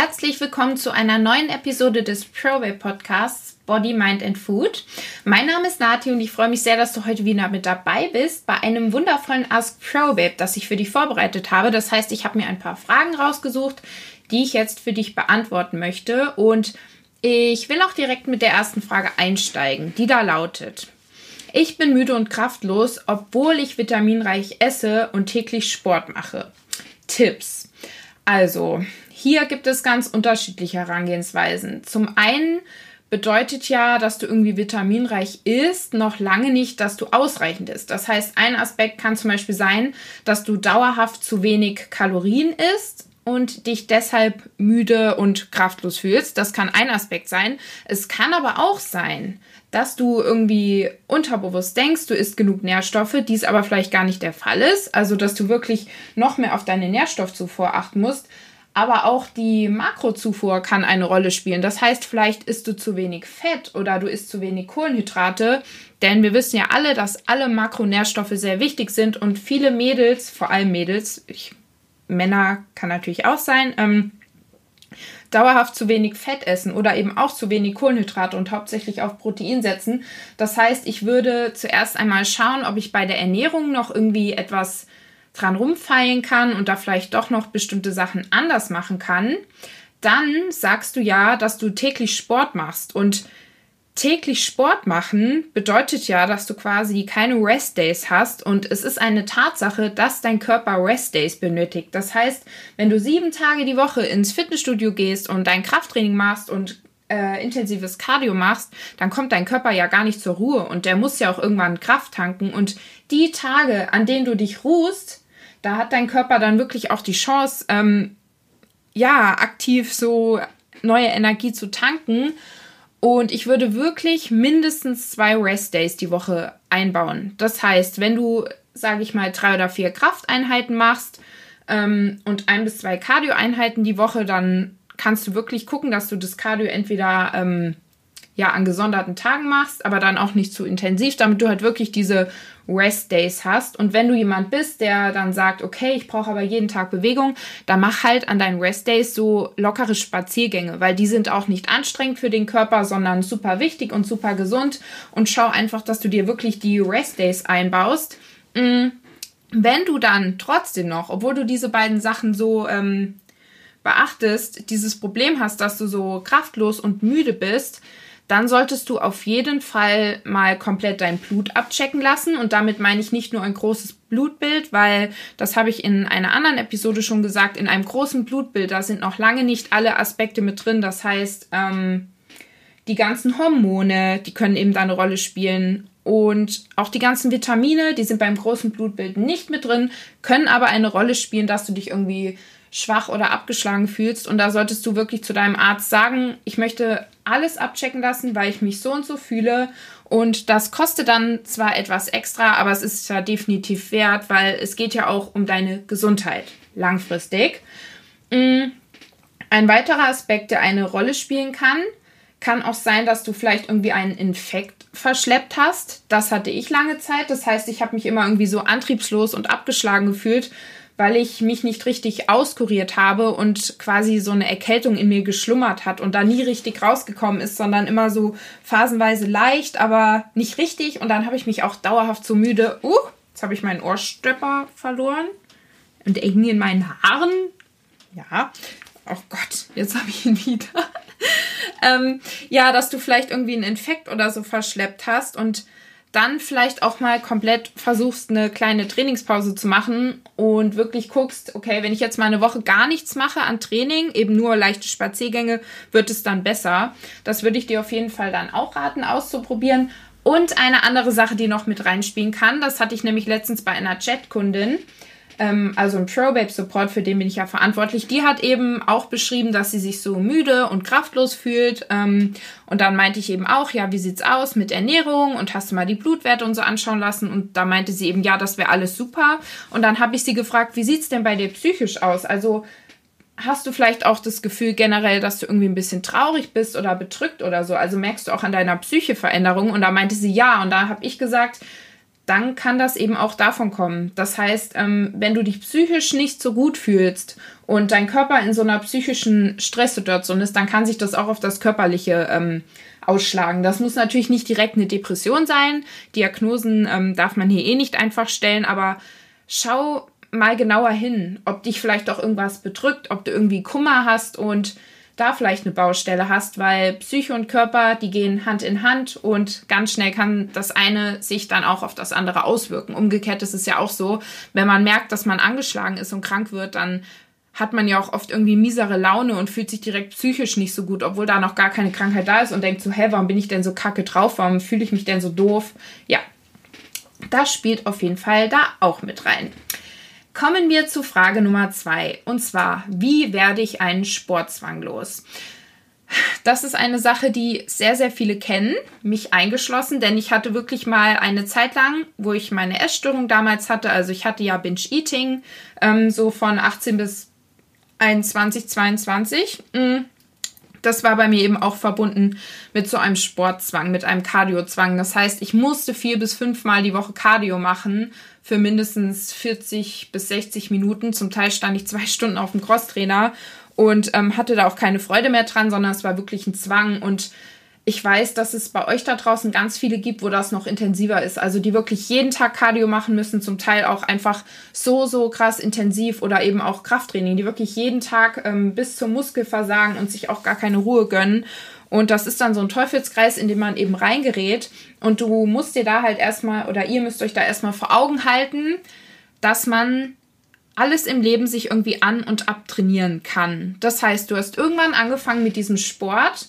Herzlich willkommen zu einer neuen Episode des ProWay Podcasts Body, Mind and Food. Mein Name ist Nati und ich freue mich sehr, dass du heute wieder mit dabei bist bei einem wundervollen Ask ProBabe, das ich für dich vorbereitet habe. Das heißt, ich habe mir ein paar Fragen rausgesucht, die ich jetzt für dich beantworten möchte und ich will auch direkt mit der ersten Frage einsteigen, die da lautet. Ich bin müde und kraftlos, obwohl ich vitaminreich esse und täglich Sport mache. Tipps. Also, hier gibt es ganz unterschiedliche Herangehensweisen. Zum einen bedeutet ja, dass du irgendwie vitaminreich isst, noch lange nicht, dass du ausreichend isst. Das heißt, ein Aspekt kann zum Beispiel sein, dass du dauerhaft zu wenig Kalorien isst und dich deshalb müde und kraftlos fühlst. Das kann ein Aspekt sein. Es kann aber auch sein, dass du irgendwie unterbewusst denkst, du isst genug Nährstoffe, dies aber vielleicht gar nicht der Fall ist. Also, dass du wirklich noch mehr auf deine Nährstoffzufuhr achten musst. Aber auch die Makrozufuhr kann eine Rolle spielen. Das heißt, vielleicht isst du zu wenig Fett oder du isst zu wenig Kohlenhydrate. Denn wir wissen ja alle, dass alle Makronährstoffe sehr wichtig sind und viele Mädels, vor allem Mädels, ich Männer kann natürlich auch sein, ähm, dauerhaft zu wenig Fett essen oder eben auch zu wenig Kohlenhydrate und hauptsächlich auf Protein setzen. Das heißt, ich würde zuerst einmal schauen, ob ich bei der Ernährung noch irgendwie etwas dran rumfeilen kann und da vielleicht doch noch bestimmte Sachen anders machen kann. Dann sagst du ja, dass du täglich Sport machst und täglich Sport machen bedeutet ja, dass du quasi keine Rest-Days hast und es ist eine Tatsache, dass dein Körper Rest-Days benötigt. Das heißt, wenn du sieben Tage die Woche ins Fitnessstudio gehst und dein Krafttraining machst und äh, intensives Cardio machst, dann kommt dein Körper ja gar nicht zur Ruhe und der muss ja auch irgendwann Kraft tanken und die Tage, an denen du dich ruhst, da hat dein Körper dann wirklich auch die Chance, ähm, ja, aktiv so neue Energie zu tanken und ich würde wirklich mindestens zwei Rest Days die Woche einbauen. Das heißt, wenn du, sage ich mal, drei oder vier Krafteinheiten machst ähm, und ein bis zwei Cardio-Einheiten die Woche, dann kannst du wirklich gucken, dass du das Cardio entweder ähm, ja an gesonderten Tagen machst, aber dann auch nicht zu intensiv, damit du halt wirklich diese Rest Days hast. Und wenn du jemand bist, der dann sagt, okay, ich brauche aber jeden Tag Bewegung, dann mach halt an deinen Rest Days so lockere Spaziergänge, weil die sind auch nicht anstrengend für den Körper, sondern super wichtig und super gesund. Und schau einfach, dass du dir wirklich die Rest Days einbaust. Mm, wenn du dann trotzdem noch, obwohl du diese beiden Sachen so ähm, beachtest, dieses Problem hast, dass du so kraftlos und müde bist, dann solltest du auf jeden Fall mal komplett dein Blut abchecken lassen. Und damit meine ich nicht nur ein großes Blutbild, weil das habe ich in einer anderen Episode schon gesagt, in einem großen Blutbild, da sind noch lange nicht alle Aspekte mit drin. Das heißt, ähm, die ganzen Hormone, die können eben da eine Rolle spielen. Und auch die ganzen Vitamine, die sind beim großen Blutbild nicht mit drin, können aber eine Rolle spielen, dass du dich irgendwie schwach oder abgeschlagen fühlst. Und da solltest du wirklich zu deinem Arzt sagen, ich möchte alles abchecken lassen, weil ich mich so und so fühle. Und das kostet dann zwar etwas extra, aber es ist ja definitiv wert, weil es geht ja auch um deine Gesundheit langfristig. Mm, ein weiterer Aspekt, der eine Rolle spielen kann, kann auch sein, dass du vielleicht irgendwie einen Infekt verschleppt hast. Das hatte ich lange Zeit. Das heißt, ich habe mich immer irgendwie so antriebslos und abgeschlagen gefühlt, weil ich mich nicht richtig auskuriert habe und quasi so eine Erkältung in mir geschlummert hat und da nie richtig rausgekommen ist, sondern immer so phasenweise leicht, aber nicht richtig. Und dann habe ich mich auch dauerhaft so müde. Uh, jetzt habe ich meinen Ohrstöpper verloren und er hing in meinen Haaren. Ja, oh Gott, jetzt habe ich ihn wieder. ähm, ja, dass du vielleicht irgendwie einen Infekt oder so verschleppt hast und dann vielleicht auch mal komplett versuchst, eine kleine Trainingspause zu machen und wirklich guckst, okay, wenn ich jetzt mal eine Woche gar nichts mache an Training, eben nur leichte Spaziergänge, wird es dann besser. Das würde ich dir auf jeden Fall dann auch raten, auszuprobieren. Und eine andere Sache, die noch mit reinspielen kann, das hatte ich nämlich letztens bei einer Chat-Kundin ähm, also ein ProBabe Support, für den bin ich ja verantwortlich, die hat eben auch beschrieben, dass sie sich so müde und kraftlos fühlt. Ähm, und dann meinte ich eben auch, ja, wie sieht's aus mit Ernährung und hast du mal die Blutwerte und so anschauen lassen? Und da meinte sie eben, ja, das wäre alles super. Und dann habe ich sie gefragt, wie sieht's denn bei dir psychisch aus? Also hast du vielleicht auch das Gefühl generell, dass du irgendwie ein bisschen traurig bist oder bedrückt oder so? Also merkst du auch an deiner Psyche Veränderung? Und da meinte sie ja. Und da habe ich gesagt, dann kann das eben auch davon kommen. Das heißt, ähm, wenn du dich psychisch nicht so gut fühlst und dein Körper in so einer psychischen Stresssituation ist, dann kann sich das auch auf das Körperliche ähm, ausschlagen. Das muss natürlich nicht direkt eine Depression sein. Diagnosen ähm, darf man hier eh nicht einfach stellen, aber schau mal genauer hin, ob dich vielleicht auch irgendwas bedrückt, ob du irgendwie Kummer hast und da vielleicht eine Baustelle hast, weil Psyche und Körper, die gehen Hand in Hand und ganz schnell kann das eine sich dann auch auf das andere auswirken. Umgekehrt ist es ja auch so, wenn man merkt, dass man angeschlagen ist und krank wird, dann hat man ja auch oft irgendwie miesere Laune und fühlt sich direkt psychisch nicht so gut, obwohl da noch gar keine Krankheit da ist und denkt so, hä, warum bin ich denn so kacke drauf? Warum fühle ich mich denn so doof? Ja, das spielt auf jeden Fall da auch mit rein. Kommen wir zu Frage Nummer zwei. Und zwar, wie werde ich einen Sportzwang los? Das ist eine Sache, die sehr, sehr viele kennen, mich eingeschlossen, denn ich hatte wirklich mal eine Zeit lang, wo ich meine Essstörung damals hatte. Also ich hatte ja Binge-Eating, ähm, so von 18 bis 21, 22. Das war bei mir eben auch verbunden mit so einem Sportzwang, mit einem Cardiozwang. Das heißt, ich musste vier bis fünfmal die Woche Cardio machen, für mindestens 40 bis 60 Minuten. Zum Teil stand ich zwei Stunden auf dem Crosstrainer und ähm, hatte da auch keine Freude mehr dran, sondern es war wirklich ein Zwang. Und ich weiß, dass es bei euch da draußen ganz viele gibt, wo das noch intensiver ist. Also die wirklich jeden Tag Cardio machen müssen, zum Teil auch einfach so, so krass intensiv oder eben auch Krafttraining, die wirklich jeden Tag ähm, bis zum Muskelversagen und sich auch gar keine Ruhe gönnen. Und das ist dann so ein Teufelskreis, in den man eben reingerät. Und du musst dir da halt erstmal, oder ihr müsst euch da erstmal vor Augen halten, dass man alles im Leben sich irgendwie an- und abtrainieren kann. Das heißt, du hast irgendwann angefangen mit diesem Sport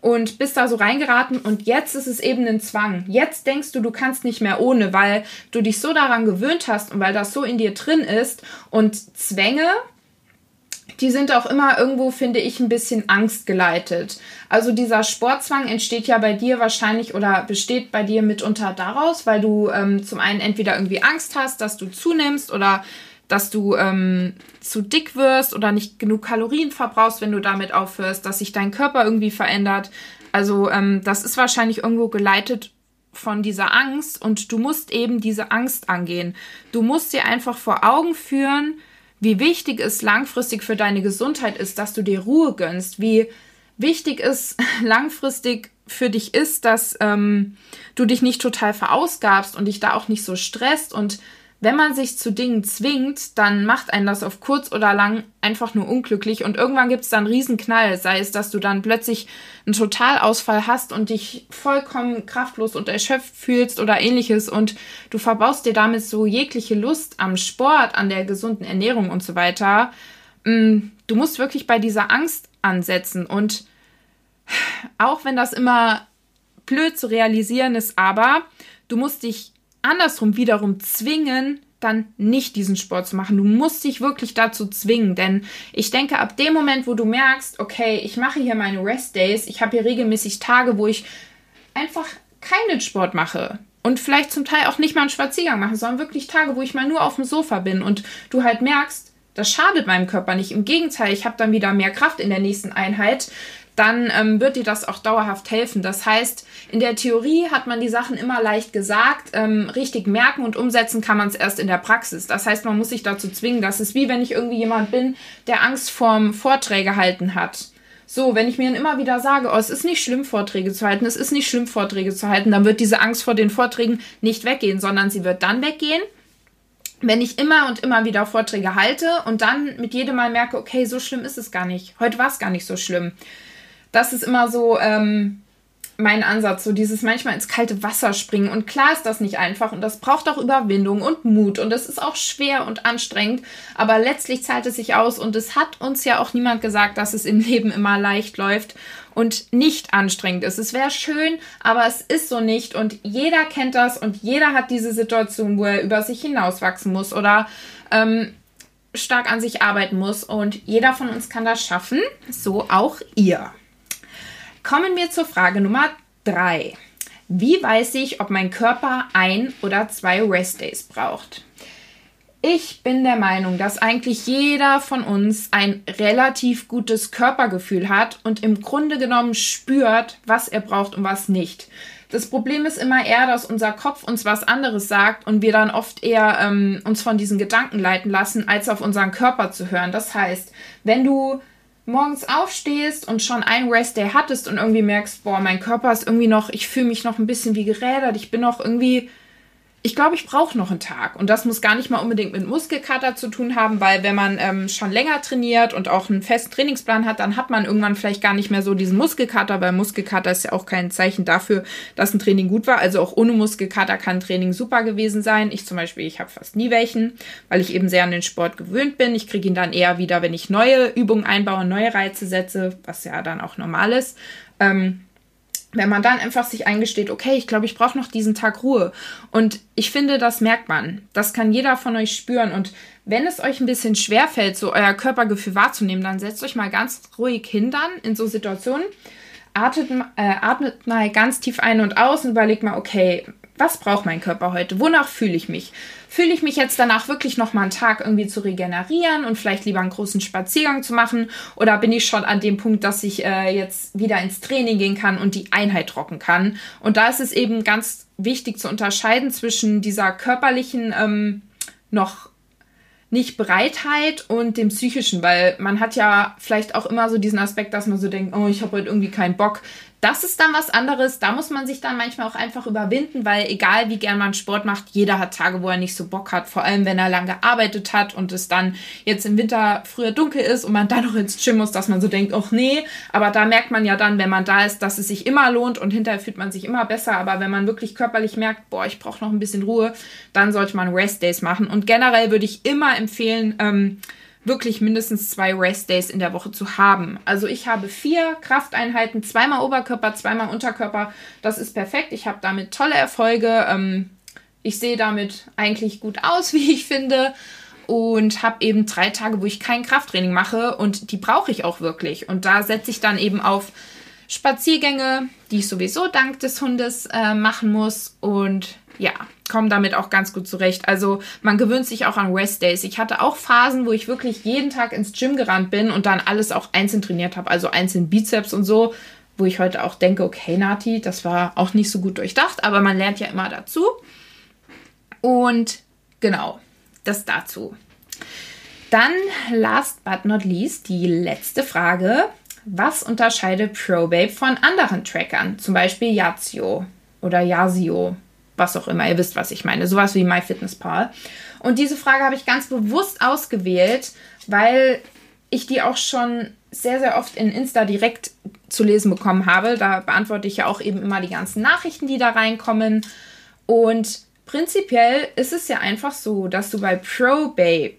und bist da so reingeraten und jetzt ist es eben ein Zwang. Jetzt denkst du, du kannst nicht mehr ohne, weil du dich so daran gewöhnt hast und weil das so in dir drin ist und Zwänge die sind auch immer irgendwo, finde ich, ein bisschen angstgeleitet. Also dieser Sportzwang entsteht ja bei dir wahrscheinlich oder besteht bei dir mitunter daraus, weil du ähm, zum einen entweder irgendwie Angst hast, dass du zunimmst oder dass du ähm, zu dick wirst oder nicht genug Kalorien verbrauchst, wenn du damit aufhörst, dass sich dein Körper irgendwie verändert. Also ähm, das ist wahrscheinlich irgendwo geleitet von dieser Angst und du musst eben diese Angst angehen. Du musst dir einfach vor Augen führen, wie wichtig es langfristig für deine Gesundheit ist, dass du dir Ruhe gönnst, wie wichtig es langfristig für dich ist, dass ähm, du dich nicht total verausgabst und dich da auch nicht so stresst und wenn man sich zu Dingen zwingt, dann macht einen das auf kurz oder lang einfach nur unglücklich. Und irgendwann gibt es dann einen Riesenknall, sei es, dass du dann plötzlich einen Totalausfall hast und dich vollkommen kraftlos und erschöpft fühlst oder ähnliches. Und du verbaust dir damit so jegliche Lust am Sport, an der gesunden Ernährung und so weiter. Mm, du musst wirklich bei dieser Angst ansetzen. Und auch wenn das immer blöd zu realisieren ist, aber du musst dich andersrum wiederum zwingen, dann nicht diesen Sport zu machen. Du musst dich wirklich dazu zwingen, denn ich denke, ab dem Moment, wo du merkst, okay, ich mache hier meine Rest Days, ich habe hier regelmäßig Tage, wo ich einfach keinen Sport mache und vielleicht zum Teil auch nicht mal einen Spaziergang mache, sondern wirklich Tage, wo ich mal nur auf dem Sofa bin und du halt merkst, das schadet meinem Körper nicht. Im Gegenteil, ich habe dann wieder mehr Kraft in der nächsten Einheit dann ähm, wird dir das auch dauerhaft helfen. Das heißt, in der Theorie hat man die Sachen immer leicht gesagt, ähm, richtig merken und umsetzen kann man es erst in der Praxis. Das heißt, man muss sich dazu zwingen. Das ist wie wenn ich irgendwie jemand bin, der Angst vorm Vorträge halten hat. So, wenn ich mir immer wieder sage, oh, es ist nicht schlimm, Vorträge zu halten, es ist nicht schlimm, Vorträge zu halten, dann wird diese Angst vor den Vorträgen nicht weggehen, sondern sie wird dann weggehen, wenn ich immer und immer wieder Vorträge halte und dann mit jedem Mal merke, okay, so schlimm ist es gar nicht. Heute war es gar nicht so schlimm das ist immer so ähm, mein Ansatz, so dieses manchmal ins kalte Wasser springen. Und klar ist das nicht einfach und das braucht auch Überwindung und Mut und es ist auch schwer und anstrengend, aber letztlich zahlt es sich aus und es hat uns ja auch niemand gesagt, dass es im Leben immer leicht läuft und nicht anstrengend ist. Es wäre schön, aber es ist so nicht und jeder kennt das und jeder hat diese Situation, wo er über sich hinauswachsen muss oder ähm, stark an sich arbeiten muss und jeder von uns kann das schaffen, so auch ihr. Kommen wir zur Frage Nummer drei. Wie weiß ich, ob mein Körper ein oder zwei Restdays braucht? Ich bin der Meinung, dass eigentlich jeder von uns ein relativ gutes Körpergefühl hat und im Grunde genommen spürt, was er braucht und was nicht. Das Problem ist immer eher, dass unser Kopf uns was anderes sagt und wir dann oft eher ähm, uns von diesen Gedanken leiten lassen, als auf unseren Körper zu hören. Das heißt, wenn du morgens aufstehst und schon einen Rest-Day hattest und irgendwie merkst, boah, mein Körper ist irgendwie noch, ich fühle mich noch ein bisschen wie gerädert, ich bin noch irgendwie ich glaube, ich brauche noch einen Tag. Und das muss gar nicht mal unbedingt mit Muskelkater zu tun haben, weil wenn man ähm, schon länger trainiert und auch einen festen Trainingsplan hat, dann hat man irgendwann vielleicht gar nicht mehr so diesen Muskelkater, weil Muskelkater ist ja auch kein Zeichen dafür, dass ein Training gut war. Also auch ohne Muskelkater kann Training super gewesen sein. Ich zum Beispiel, ich habe fast nie welchen, weil ich eben sehr an den Sport gewöhnt bin. Ich kriege ihn dann eher wieder, wenn ich neue Übungen einbaue, neue Reize setze, was ja dann auch normal ist. Ähm, wenn man dann einfach sich eingesteht, okay, ich glaube, ich brauche noch diesen Tag Ruhe. Und ich finde, das merkt man. Das kann jeder von euch spüren. Und wenn es euch ein bisschen schwer fällt, so euer Körpergefühl wahrzunehmen, dann setzt euch mal ganz ruhig hin dann in so Situationen. Atmet, äh, atmet mal ganz tief ein und aus und überlegt mal, okay, was braucht mein Körper heute? Wonach fühle ich mich? Fühle ich mich jetzt danach wirklich noch mal einen Tag irgendwie zu regenerieren und vielleicht lieber einen großen Spaziergang zu machen? Oder bin ich schon an dem Punkt, dass ich äh, jetzt wieder ins Training gehen kann und die Einheit rocken kann? Und da ist es eben ganz wichtig zu unterscheiden zwischen dieser körperlichen ähm, noch nicht Bereitheit und dem psychischen, weil man hat ja vielleicht auch immer so diesen Aspekt, dass man so denkt, oh, ich habe heute irgendwie keinen Bock. Das ist dann was anderes. Da muss man sich dann manchmal auch einfach überwinden, weil egal wie gern man Sport macht, jeder hat Tage, wo er nicht so Bock hat. Vor allem, wenn er lang gearbeitet hat und es dann jetzt im Winter früher dunkel ist und man dann noch ins Gym muss, dass man so denkt, ach nee. Aber da merkt man ja dann, wenn man da ist, dass es sich immer lohnt und hinterher fühlt man sich immer besser. Aber wenn man wirklich körperlich merkt, boah, ich brauche noch ein bisschen Ruhe, dann sollte man Rest Days machen. Und generell würde ich immer empfehlen, ähm, wirklich mindestens zwei Rest Days in der Woche zu haben. Also ich habe vier Krafteinheiten, zweimal Oberkörper, zweimal Unterkörper. Das ist perfekt. Ich habe damit tolle Erfolge. Ähm, ich sehe damit eigentlich gut aus, wie ich finde. Und habe eben drei Tage, wo ich kein Krafttraining mache. Und die brauche ich auch wirklich. Und da setze ich dann eben auf Spaziergänge, die ich sowieso dank des Hundes äh, machen muss. Und ja, komme damit auch ganz gut zurecht. Also man gewöhnt sich auch an Rest Days. Ich hatte auch Phasen, wo ich wirklich jeden Tag ins Gym gerannt bin und dann alles auch einzeln trainiert habe, also einzeln Bizeps und so, wo ich heute auch denke, okay, Nati, das war auch nicht so gut durchdacht, aber man lernt ja immer dazu. Und genau, das dazu. Dann, last but not least, die letzte Frage. Was unterscheidet ProBabe von anderen Trackern, zum Beispiel Yazio oder Yazio was auch immer. Ihr wisst, was ich meine. Sowas wie MyFitnessPal. Und diese Frage habe ich ganz bewusst ausgewählt, weil ich die auch schon sehr, sehr oft in Insta direkt zu lesen bekommen habe. Da beantworte ich ja auch eben immer die ganzen Nachrichten, die da reinkommen. Und prinzipiell ist es ja einfach so, dass du bei ProBabe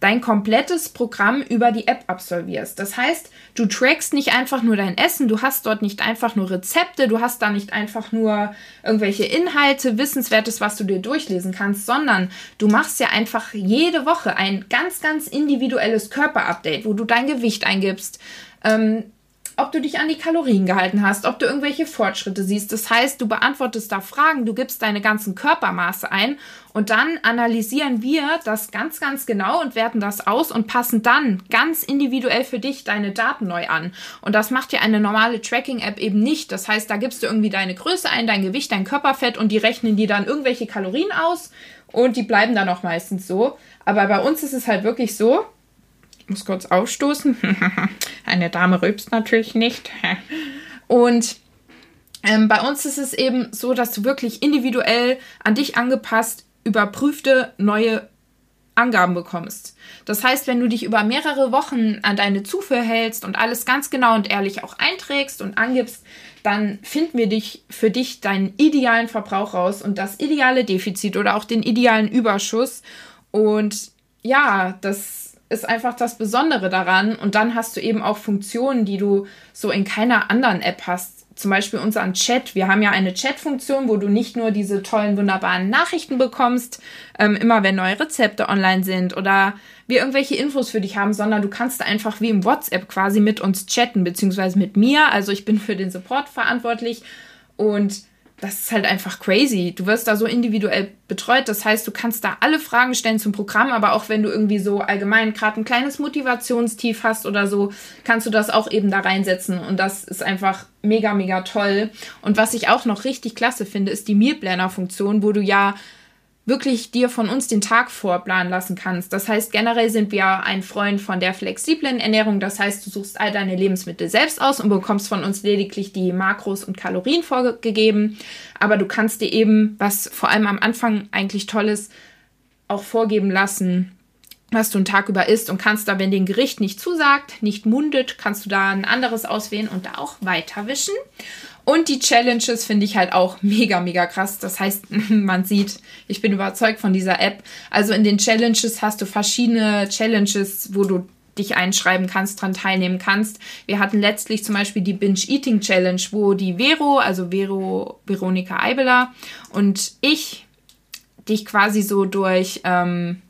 dein komplettes Programm über die App absolvierst. Das heißt, du trackst nicht einfach nur dein Essen, du hast dort nicht einfach nur Rezepte, du hast da nicht einfach nur irgendwelche Inhalte, Wissenswertes, was du dir durchlesen kannst, sondern du machst ja einfach jede Woche ein ganz, ganz individuelles Körperupdate, wo du dein Gewicht eingibst, ähm, ob du dich an die Kalorien gehalten hast, ob du irgendwelche Fortschritte siehst. Das heißt, du beantwortest da Fragen, du gibst deine ganzen Körpermaße ein und dann analysieren wir das ganz, ganz genau und werten das aus und passen dann ganz individuell für dich deine Daten neu an. Und das macht ja eine normale Tracking-App eben nicht. Das heißt, da gibst du irgendwie deine Größe ein, dein Gewicht, dein Körperfett und die rechnen dir dann irgendwelche Kalorien aus und die bleiben dann auch meistens so. Aber bei uns ist es halt wirklich so, muss kurz aufstoßen. Eine Dame rülpst natürlich nicht. Und ähm, bei uns ist es eben so, dass du wirklich individuell an dich angepasst überprüfte neue Angaben bekommst. Das heißt, wenn du dich über mehrere Wochen an deine Zufuhr hältst und alles ganz genau und ehrlich auch einträgst und angibst, dann finden wir dich für dich deinen idealen Verbrauch raus und das ideale Defizit oder auch den idealen Überschuss. Und ja, das ist einfach das Besondere daran. Und dann hast du eben auch Funktionen, die du so in keiner anderen App hast. Zum Beispiel unseren Chat. Wir haben ja eine Chat-Funktion, wo du nicht nur diese tollen, wunderbaren Nachrichten bekommst, ähm, immer wenn neue Rezepte online sind oder wir irgendwelche Infos für dich haben, sondern du kannst einfach wie im WhatsApp quasi mit uns chatten, beziehungsweise mit mir. Also ich bin für den Support verantwortlich und das ist halt einfach crazy. Du wirst da so individuell betreut. Das heißt, du kannst da alle Fragen stellen zum Programm, aber auch wenn du irgendwie so allgemein gerade ein kleines Motivationstief hast oder so, kannst du das auch eben da reinsetzen. Und das ist einfach mega, mega toll. Und was ich auch noch richtig klasse finde, ist die Meal Planner Funktion, wo du ja wirklich dir von uns den Tag vorplanen lassen kannst. Das heißt, generell sind wir ein Freund von der flexiblen Ernährung. Das heißt, du suchst all deine Lebensmittel selbst aus und bekommst von uns lediglich die Makros und Kalorien vorgegeben. Aber du kannst dir eben, was vor allem am Anfang eigentlich toll ist, auch vorgeben lassen, was du einen Tag über isst und kannst da, wenn dir ein Gericht nicht zusagt, nicht mundet, kannst du da ein anderes auswählen und da auch weiterwischen. Und die Challenges finde ich halt auch mega, mega krass. Das heißt, man sieht, ich bin überzeugt von dieser App. Also in den Challenges hast du verschiedene Challenges, wo du dich einschreiben kannst, dran teilnehmen kannst. Wir hatten letztlich zum Beispiel die Binge Eating Challenge, wo die Vero, also Vero Veronika Eibeler und ich dich quasi so durch ähm,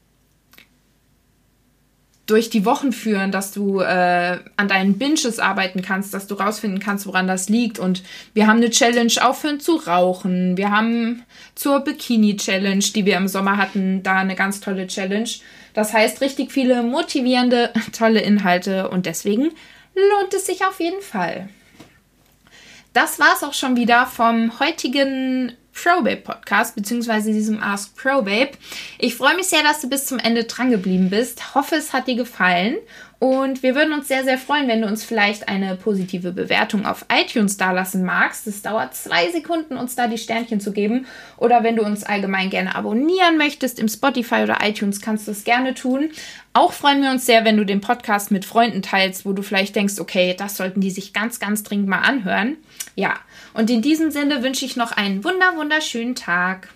durch die Wochen führen, dass du äh, an deinen Binges arbeiten kannst, dass du rausfinden kannst, woran das liegt. Und wir haben eine Challenge aufhören zu rauchen. Wir haben zur Bikini Challenge, die wir im Sommer hatten, da eine ganz tolle Challenge. Das heißt, richtig viele motivierende, tolle Inhalte und deswegen lohnt es sich auf jeden Fall. Das war es auch schon wieder vom heutigen Probabe Podcast, beziehungsweise diesem Ask Probabe. Ich freue mich sehr, dass du bis zum Ende dran geblieben bist. Hoffe, es hat dir gefallen. Und wir würden uns sehr, sehr freuen, wenn du uns vielleicht eine positive Bewertung auf iTunes dalassen magst. Es dauert zwei Sekunden, uns da die Sternchen zu geben. Oder wenn du uns allgemein gerne abonnieren möchtest im Spotify oder iTunes, kannst du es gerne tun. Auch freuen wir uns sehr, wenn du den Podcast mit Freunden teilst, wo du vielleicht denkst, okay, das sollten die sich ganz, ganz dringend mal anhören. Ja, und in diesem Sinne wünsche ich noch einen wunder, wunderschönen Tag.